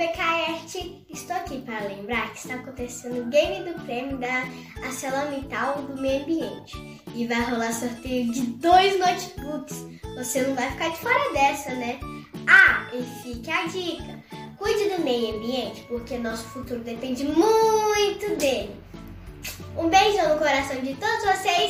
BKRT, estou aqui para lembrar que está acontecendo o game do prêmio da ArcelorMittal do Meio Ambiente e vai rolar sorteio de dois notebooks. Você não vai ficar de fora dessa, né? Ah, e fique a dica: cuide do meio ambiente porque nosso futuro depende muito dele. Um beijo no coração de todos vocês